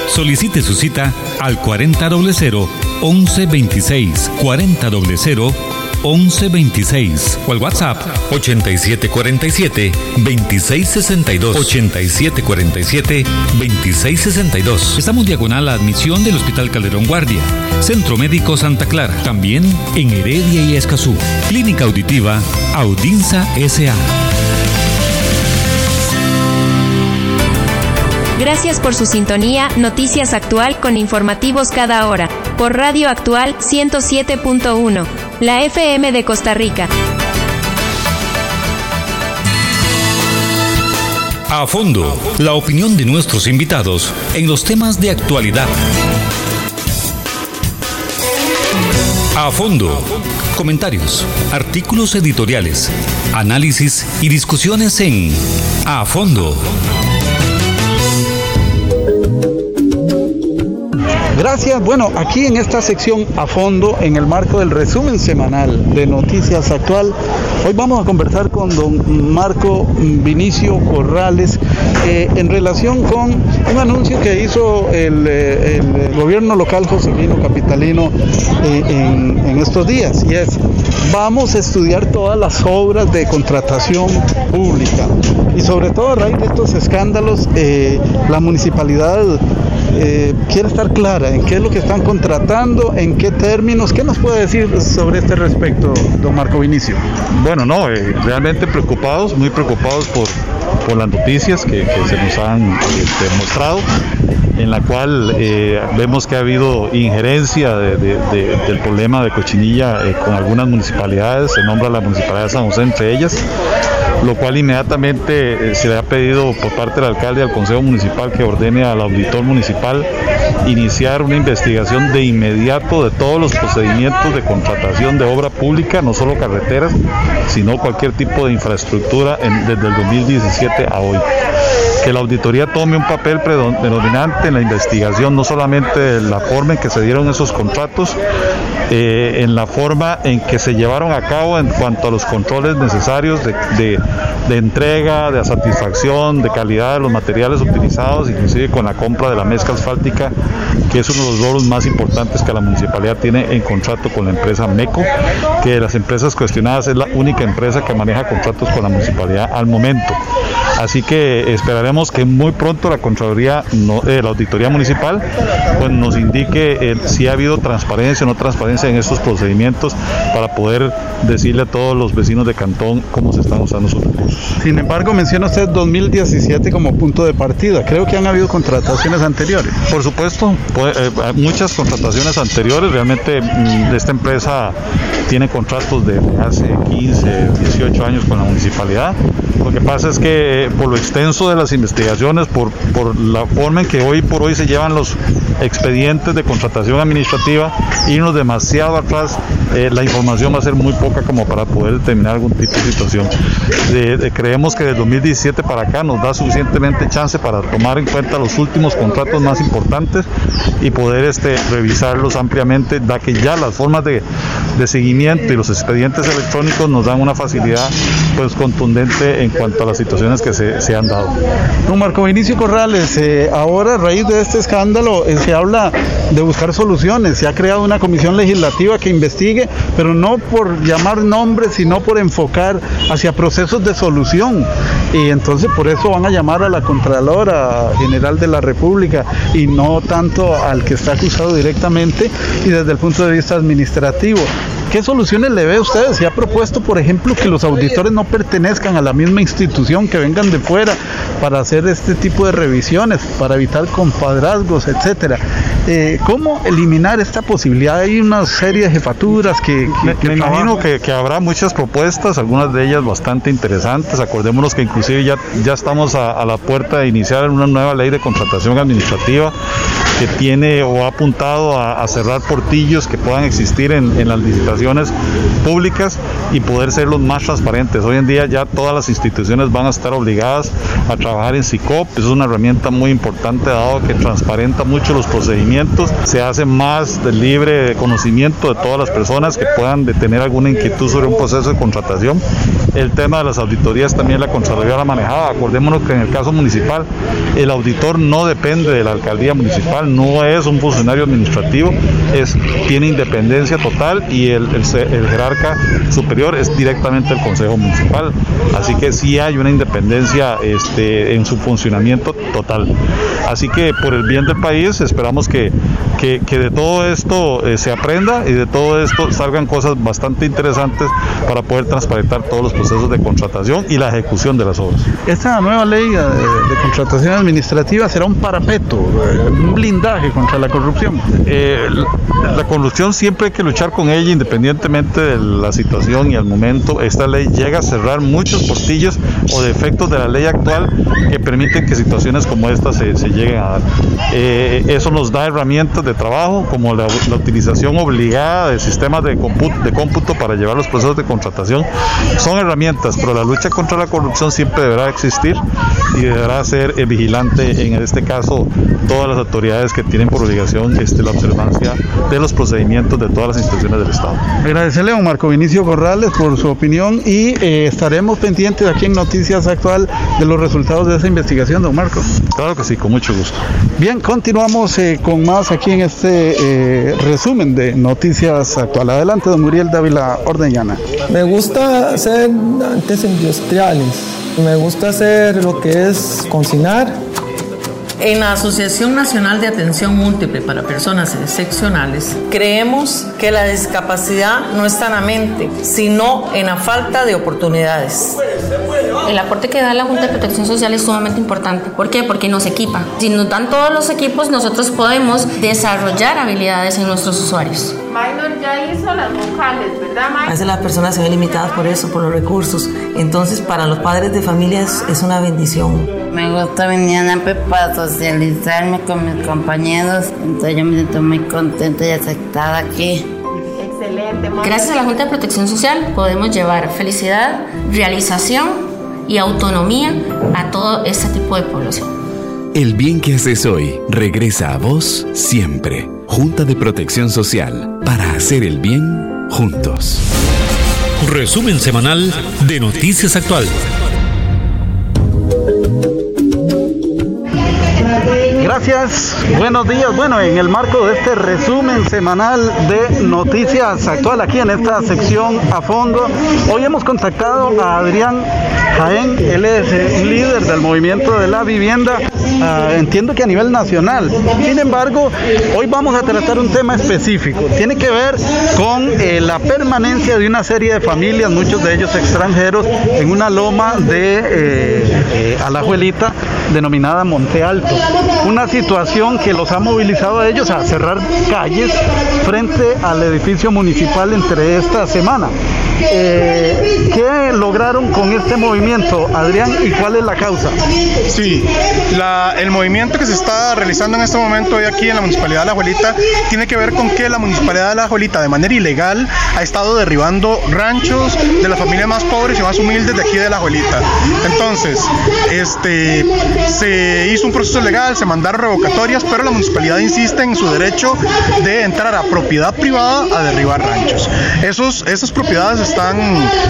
Solicite su cita al 4000 1126 4000 1126 o al WhatsApp 8747 2662 8747 2662. Estamos diagonal a admisión del Hospital Calderón Guardia, Centro Médico Santa Clara, también en Heredia y Escazú. Clínica Auditiva Audinza SA. Gracias por su sintonía, Noticias Actual con informativos cada hora, por Radio Actual 107.1, la FM de Costa Rica. A fondo, la opinión de nuestros invitados en los temas de actualidad. A fondo, comentarios, artículos editoriales, análisis y discusiones en A fondo. Gracias. Bueno, aquí en esta sección a fondo, en el marco del resumen semanal de Noticias Actual, hoy vamos a conversar con don Marco Vinicio Corrales eh, en relación con un anuncio que hizo el, eh, gobierno local josefino capitalino eh, en, en estos días y es vamos a estudiar todas las obras de contratación pública y sobre todo a raíz de estos escándalos la municipalidad eh, quiere estar clara en qué es lo que están contratando, en qué términos. ¿Qué nos puede decir sobre este respecto, don Marco Vinicio? Bueno, no, eh, realmente preocupados, muy preocupados por, por las noticias que, se nos han este, mostrado en la cual eh, vemos que ha habido injerencia de, de, de, del problema de cochinilla eh, con algunas municipalidades, se nombra la municipalidad de San José entre ellas, lo cual inmediatamente eh, se le ha pedido por parte del alcalde al Consejo Municipal que ordene al auditor municipal iniciar una investigación de inmediato de todos los procedimientos de contratación de obra pública, no solo carreteras, sino cualquier tipo de infraestructura desde el 2017 a hoy. Que la auditoría tome un papel predominante en la investigación, no solamente de la forma en que se dieron esos contratos, eh, en la forma en que se llevaron a cabo en cuanto a los controles necesarios de, de, de entrega, de satisfacción, de calidad de los materiales utilizados, inclusive con la compra de la mezcla asfáltica, que es uno de los logros más importantes que la municipalidad tiene en contrato con la empresa MECO, que de las empresas cuestionadas es la única empresa que maneja contratos con la municipalidad al momento. Así que esperaremos que muy pronto la Contraloría, eh, la Auditoría Municipal, pues nos indique eh, si ha habido transparencia o no transparencia en estos procedimientos para poder decirle a todos los vecinos de Cantón cómo se están usando sus recursos. Sin embargo, menciona usted 2017 como punto de partida. Creo que han habido contrataciones anteriores. Por supuesto, pues, eh, muchas contrataciones anteriores. Realmente mmm, esta empresa tiene contratos de hace 15, 18 años con la municipalidad. Lo que pasa es que eh, por lo extenso de las investigaciones, por, la forma en que hoy por hoy se llevan los expedientes de contratación administrativa, irnos demasiado atrás, eh, la información va a ser muy poca como para poder determinar algún tipo de situación. De, creemos que del 2017 para acá nos da suficientemente chance para tomar en cuenta los últimos contratos más importantes y poder este, revisarlos ampliamente, da que ya las formas de, de seguimiento y los expedientes electrónicos nos dan una facilidad pues contundente en cuanto a las situaciones que se, se han dado. Don Marco Vinicio Corrales, eh, ahora a raíz de este escándalo eh, se habla de buscar soluciones, se ha creado una comisión legislativa que investigue, pero no por llamar nombres, sino por enfocar hacia procesos de solución solución. Y entonces por eso van a llamar a la Contralora General de la República y no tanto al que está acusado directamente y desde el punto de vista administrativo. ¿Qué soluciones le ve a usted? Se ha propuesto, por ejemplo, que los auditores no pertenezcan a la misma institución, que vengan de fuera para hacer este tipo de revisiones, para evitar compadrazgos, etcétera. Eh, ¿Cómo eliminar esta posibilidad? Hay una serie de jefaturas que... me, imagino que, habrá muchas propuestas, algunas de ellas bastante interesantes. Acordémonos que inclusive ya, ya estamos a, a la puerta de iniciar una nueva ley de contratación administrativa que tiene o ha apuntado a, cerrar portillos que puedan existir en, las licitaciones públicas y poder ser los más transparentes. Hoy en día ya todas las instituciones van a estar obligadas a trabajar en SICOP, es una herramienta muy importante dado que transparenta mucho los procedimientos, se hace más de libre conocimiento de todas las personas que puedan tener alguna inquietud sobre un proceso de contratación. El tema de las auditorías también la Contraloría la manejaba. Acordémonos que en el caso municipal el auditor no depende de la alcaldía municipal, no es un funcionario administrativo, es, tiene independencia total y el, jerarca superior es directamente el Consejo Municipal. Así que sí hay una independencia este, en su funcionamiento total. Así que por el bien del país esperamos que, que, de todo esto eh, se aprenda y de todo esto salgan cosas bastante interesantes para poder transparentar todos los procesos de contratación y la ejecución de las obras. Esta nueva ley de, de contratación administrativa será un parapeto, eh, un blindaje contra la corrupción. Eh, la, corrupción siempre hay que luchar con ella independientemente de la situación y al momento. Esta ley llega a cerrar muchos portillos o defectos de la ley actual que permiten que situaciones como esta se, lleguen a dar. Eh, eso nos da herramientas de trabajo como la, utilización obligada de sistemas de de cómputo para llevar los procesos de contratación. Son herramientas, pero la lucha contra la corrupción siempre deberá existir y deberá ser vigilante en este caso todas las autoridades que tienen por obligación este, la observancia de los procedimientos de todas las instituciones del Estado. Agradecerle a don Marco Vinicio Corrales por su opinión y eh, estaremos pendientes aquí en Noticias Actual de los resultados de esa investigación, don Marco. Claro que sí, con mucho gusto. Bien, continuamos eh, con más aquí en este eh, resumen de Noticias Actual. Adelante, don Muriel Dávila Ordeñana. Me gusta hacer antes industriales, me gusta hacer lo que es cocinar en la Asociación Nacional de Atención Múltiple para Personas Excepcionales, creemos que la discapacidad no está en la mente, sino en la falta de oportunidades. El aporte que da la Junta de Protección Social es sumamente importante. ¿Por qué? Porque nos equipa. Si nos dan todos los equipos, nosotros podemos desarrollar habilidades en nuestros usuarios. Minor ya hizo las vocales, ¿verdad, A veces las personas se ven limitadas por eso, por los recursos. Entonces, para los padres de familia es, una bendición. Me gusta venir a para socializarme con mis compañeros, entonces yo me siento muy contenta y aceptada aquí. Excelente. Gracias a la Junta de Protección Social podemos llevar felicidad, realización y autonomía a todo este tipo de población. El bien que haces hoy regresa a vos siempre. Junta de Protección Social, para hacer el bien juntos. Resumen semanal de Noticias Actual. Gracias, buenos días. Bueno, en el marco de este resumen semanal de Noticias Actual, aquí en esta sección a fondo, hoy hemos contactado a Adrián Jaén, él es líder del movimiento de la vivienda, ah, entiendo que a nivel nacional. Sin embargo, hoy vamos a tratar un tema específico, tiene que ver con eh, la permanencia de una serie de familias, muchos de ellos extranjeros, en una loma de eh, eh, Alajuelita denominada Monte Alto. Una situación que los ha movilizado a ellos a cerrar calles frente al edificio municipal entre esta semana. Eh, ¿Qué lograron con este movimiento, Adrián, y cuál es la causa? Sí, el movimiento que se está realizando en este momento hoy aquí en la Municipalidad de La Juelita tiene que ver con que la Municipalidad de La Juelita de manera ilegal ha estado derribando ranchos de las familias más pobres y más humildes de aquí de La Juelita. Entonces, este, se hizo un proceso legal, se mandaron revocatorias, pero la municipalidad insiste en su derecho de entrar a propiedad privada a derribar ranchos. Esos, esas propiedades están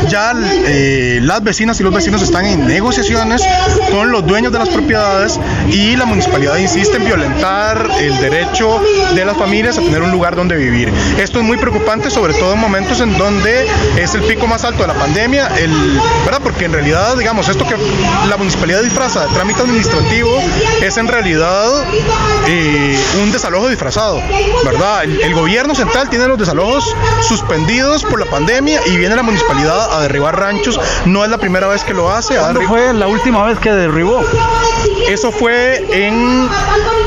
ya, eh, las vecinas y los vecinos están en negociaciones con los dueños de las propiedades y la municipalidad insiste en violentar el derecho de las familias a tener un lugar donde vivir. Esto es muy preocupante, sobre todo en momentos en donde es el pico más alto de la pandemia, el, ¿verdad? Porque en realidad, digamos, esto que la municipalidad disfraza de trámite administrativo es en realidad eh, un desalojo disfrazado, ¿verdad? El, el gobierno central tiene los desalojos suspendidos por la pandemia y viene la municipalidad a derribar ranchos. No es la primera vez que lo hace. ¿Cuándo fue la última vez que derribó? Eso fue en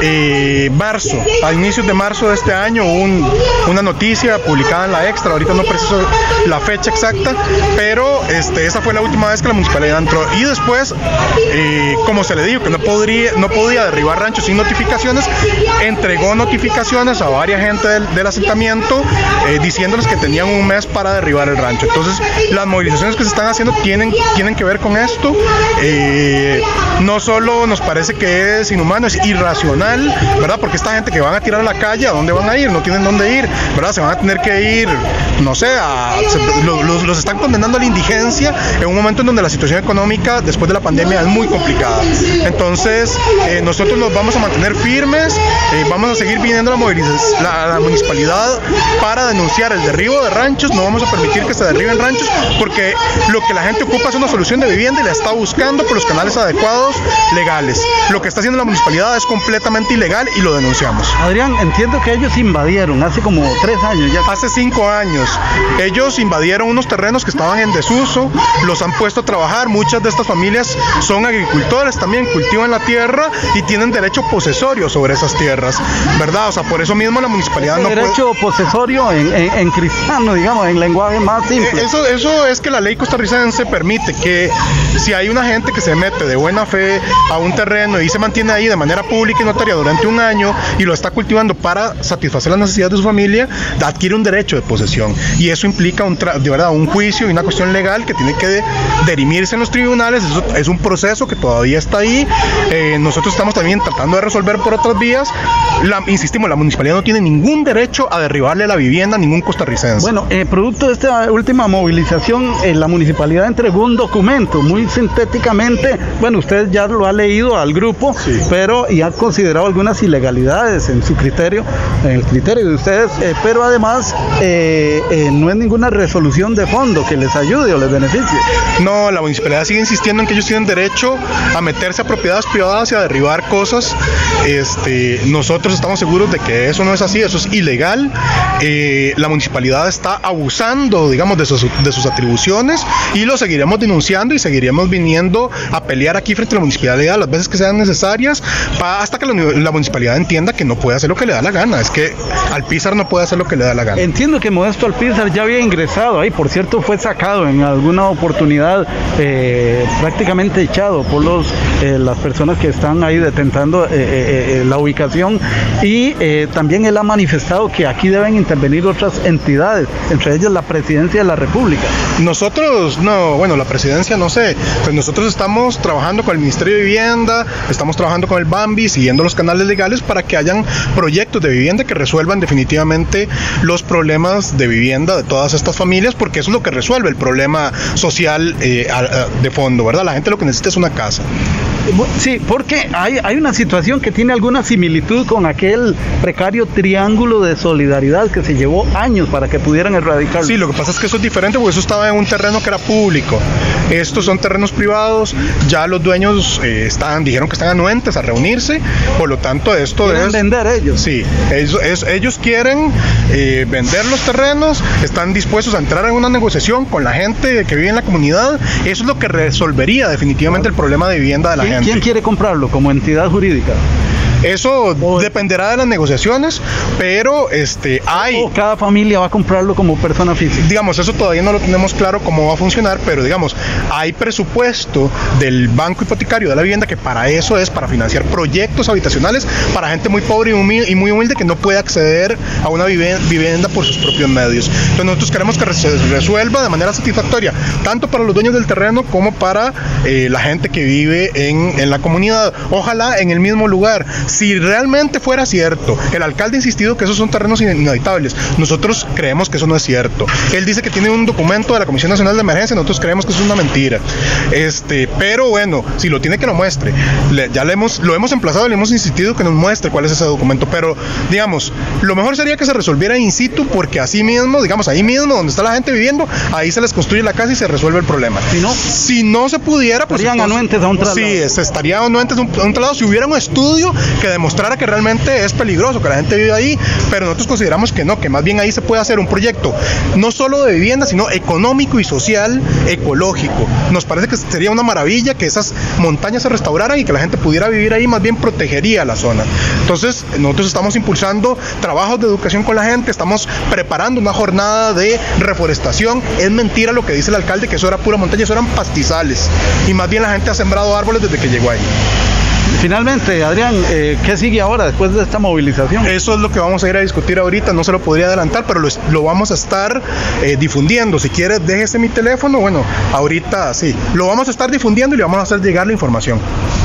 eh, marzo, a inicios de marzo de este año, un, una noticia publicada en la Extra, ahorita no preciso la fecha exacta, pero este, esa fue la última vez que la municipalidad entró. Y después, eh, como se le dijo que no, podría, no podía derribar ranchos sin notificaciones, entregó notificaciones a varias gente del, del asentamiento eh, diciéndoles que tenían un mes para derribar el rancho. Entonces, las movilizaciones que se están haciendo tienen, tienen que ver con esto. Eh, no solo nos parece que es inhumano, es irracional, ¿verdad? Porque esta gente que van a tirar a la calle, ¿a dónde van a ir? No tienen dónde ir, ¿verdad? Se van a tener que ir, no sé, a, se, lo, los, los, están condenando a la indigencia en un momento en donde la situación económica después de la pandemia es muy complicada. Entonces, eh, nosotros nos vamos a mantener firmes, eh, vamos a seguir viniendo a la, la, la municipalidad para denunciar el derribo de ranchos, no vamos a permitir que se derriben ranchos, porque lo que la gente ocupa es una solución de vivienda y la está buscando por los canales adecuados legales. Lo que está haciendo la municipalidad es completamente ilegal y lo denunciamos. Adrián, entiendo que ellos invadieron hace como tres años ya. Hace cinco años. Ellos invadieron unos terrenos que estaban en desuso, los han puesto a trabajar. Muchas de estas familias son agricultores también, cultivan la tierra y tienen derecho posesorio sobre esas tierras, ¿verdad? O sea, por eso mismo la municipalidad no derecho puede... posesorio en, en, en, cristiano, digamos, en lenguaje más simple. Eso, eso es que la ley costarricense permite que si hay una gente que se mete de buena fe a un terreno y se mantiene ahí de manera pública y notaria durante un año y lo está cultivando para satisfacer las necesidades de su familia, adquiere un derecho de posesión. Y eso implica un, de verdad, un juicio y una cuestión legal que tiene que de, derimirse en los tribunales. Eso es un proceso que todavía está ahí. Eh, nosotros estamos también tratando de resolver por otras vías. La, insistimos, la municipalidad no tiene ningún derecho a derribarle la vivienda a ningún costarricense. Bueno, eh, producto de esta última movilización, eh, la municipalidad entregó un documento muy sintéticamente. Bueno, usted ya lo ha leído al grupo, sí. pero y ha considerado algunas ilegalidades en su criterio, en el criterio de ustedes, eh, pero además eh, eh, no es ninguna resolución de fondo que les ayude o les beneficie. No, la municipalidad sigue insistiendo en que ellos tienen derecho a meterse a propiedades privadas y a derribar cosas. Este, nosotros estamos seguros de que eso no es así, eso es ilegal. La municipalidad está abusando, digamos, de sus, de sus atribuciones y lo seguiremos denunciando y seguiremos viniendo a pelear aquí frente a la municipalidad las veces que sean necesarias hasta que la, la, municipalidad entienda que no puede hacer lo que le da la gana. Es que Alpizar no puede hacer lo que le da la gana. Entiendo que Modesto Alpizar ya había ingresado ahí, por cierto, fue sacado en alguna oportunidad eh, prácticamente echado por los, eh, las personas que están ahí detentando eh, la ubicación y también él ha manifestado que aquí deben intervenir otras entidades, entre ellas la presidencia de la República. Nosotros, no, bueno, la presidencia no sé, pues nosotros estamos trabajando con el Ministerio de Vivienda, estamos trabajando con el BAMBI, siguiendo los canales legales para que hayan proyectos de vivienda que resuelvan definitivamente los problemas de vivienda de todas estas familias, porque eso es lo que resuelve el problema social eh, de fondo, ¿verdad? La gente lo que necesita es una casa. Sí, porque hay, hay una situación que tiene alguna similitud con aquel precario triángulo de solidaridad que se llevó años para que pudieran erradicarlo. Sí, lo que pasa es que eso es diferente porque eso estaba en un terreno que era público. Estos son terrenos privados, ya los dueños eh, están, dijeron que están anuentes a reunirse, por lo tanto esto es... vender ellos. Sí, es, es, ellos quieren eh, vender los terrenos, están dispuestos a entrar en una negociación con la gente que vive en la comunidad, eso es lo que resolvería definitivamente el problema de vivienda de la gente. ¿Quién quiere comprarlo como entidad jurídica? Eso dependerá de las negociaciones, pero este hay. O cada familia va a comprarlo como persona física. Digamos, eso todavía no lo tenemos claro cómo va a funcionar, pero digamos, hay presupuesto del Banco Hipotecario de la Vivienda que para eso es para financiar proyectos habitacionales para gente muy pobre y, humilde, y muy humilde que no puede acceder a una vivienda por sus propios medios. Entonces nosotros queremos que se resuelva de manera satisfactoria, tanto para los dueños del terreno como para eh, la gente que vive en, en la comunidad. Ojalá en el mismo lugar Si realmente fuera cierto, el alcalde ha insistido que esos son terrenos inhabitables. Nosotros creemos que eso no es cierto. Él dice que tiene un documento de la Comisión Nacional de Emergencia, nosotros creemos que eso es una mentira. Este, pero bueno, si lo tiene que lo muestre. ya le hemos, lo hemos emplazado, le hemos insistido que nos muestre cuál es ese documento. Pero, digamos, lo mejor sería que se resolviera in situ, porque así mismo, digamos, ahí mismo donde está la gente viviendo, ahí se les construye la casa y se resuelve el problema. Si no, si no se pudiera, pues. Estarían anuentes a un traslado. Sí, se estaría anuentes a un, a un traslado si hubiera un estudio que demostrara que realmente es peligroso, que la gente vive ahí, pero nosotros consideramos que no, que más bien ahí se puede hacer un proyecto no solo de vivienda, sino económico y social, ecológico. Nos parece que sería una maravilla que esas montañas se restauraran y que la gente pudiera vivir ahí, más bien protegería la zona. Entonces, nosotros estamos impulsando trabajos de educación con la gente, estamos preparando una jornada de reforestación. Es mentira lo que dice el alcalde, que eso era pura montaña, eso eran pastizales. Y más bien la gente ha sembrado árboles desde que llegó ahí. Finalmente, Adrián, eh, ¿qué sigue ahora después de esta movilización? Eso es lo que vamos a ir a discutir ahorita, no se lo podría adelantar, pero lo, vamos a estar eh, difundiendo. Si quieres, déjese mi teléfono, bueno, ahorita sí, lo vamos a estar difundiendo y le vamos a hacer llegar la información.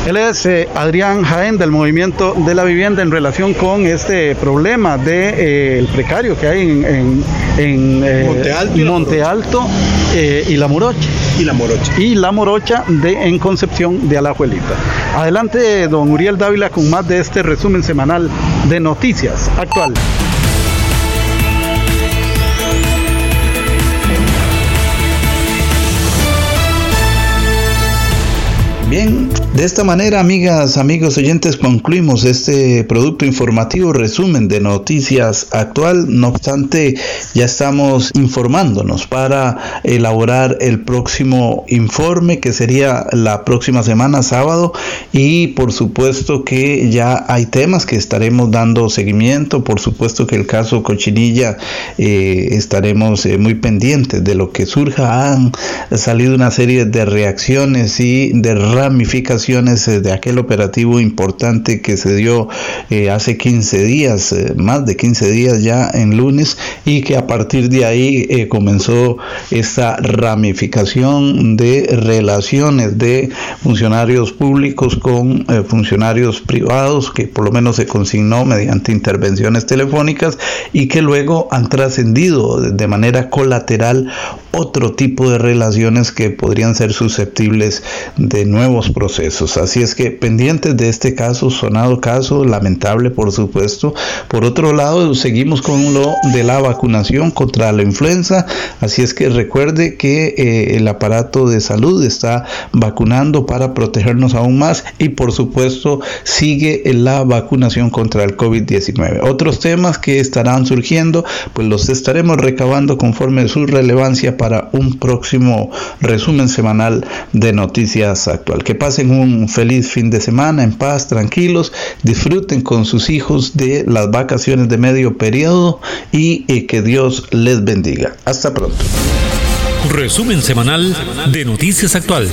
Él es eh, Adrián Jaén del Movimiento de la Vivienda en relación con este problema de el precario que hay en, Monte Alto, y La Morocha. Y La Morocha. Y La Morocha de, en Concepción de Alajuelita. Adelante don Uriel Dávila con más de este resumen semanal de noticias actual. Bien, de esta manera, amigas, amigos oyentes, concluimos este producto informativo resumen de noticias actual. No obstante, ya estamos informándonos para elaborar el próximo informe que sería la próxima semana, sábado, y por supuesto que ya hay temas que estaremos dando seguimiento. Por supuesto que el caso Cochinilla eh, estaremos eh, muy pendientes de lo que surja. Han salido una serie de reacciones y de ramificaciones eh, de aquel operativo importante que se dio eh, hace 15 días, eh, más de 15 días ya en lunes, y que a partir de ahí comenzó esta ramificación de relaciones de funcionarios públicos con funcionarios privados, que por lo menos se consignó mediante intervenciones telefónicas y que luego han trascendido de manera colateral otro tipo de relaciones que podrían ser susceptibles de nuevos procesos. Así es que pendientes de este caso, sonado caso, lamentable por supuesto. Por otro lado, seguimos con lo de la vacunación contra la influenza. Así es que recuerde que eh, el aparato de salud está vacunando para protegernos aún más y por supuesto sigue la vacunación contra el COVID-19. Otros temas que estarán surgiendo, pues los estaremos recabando conforme su relevancia para un próximo resumen semanal de noticias actual. Que pasen un feliz fin de semana en paz, tranquilos, disfruten con sus hijos de las vacaciones de medio periodo y, y que Dios les bendiga. Hasta pronto. Resumen semanal de Noticias Actuales.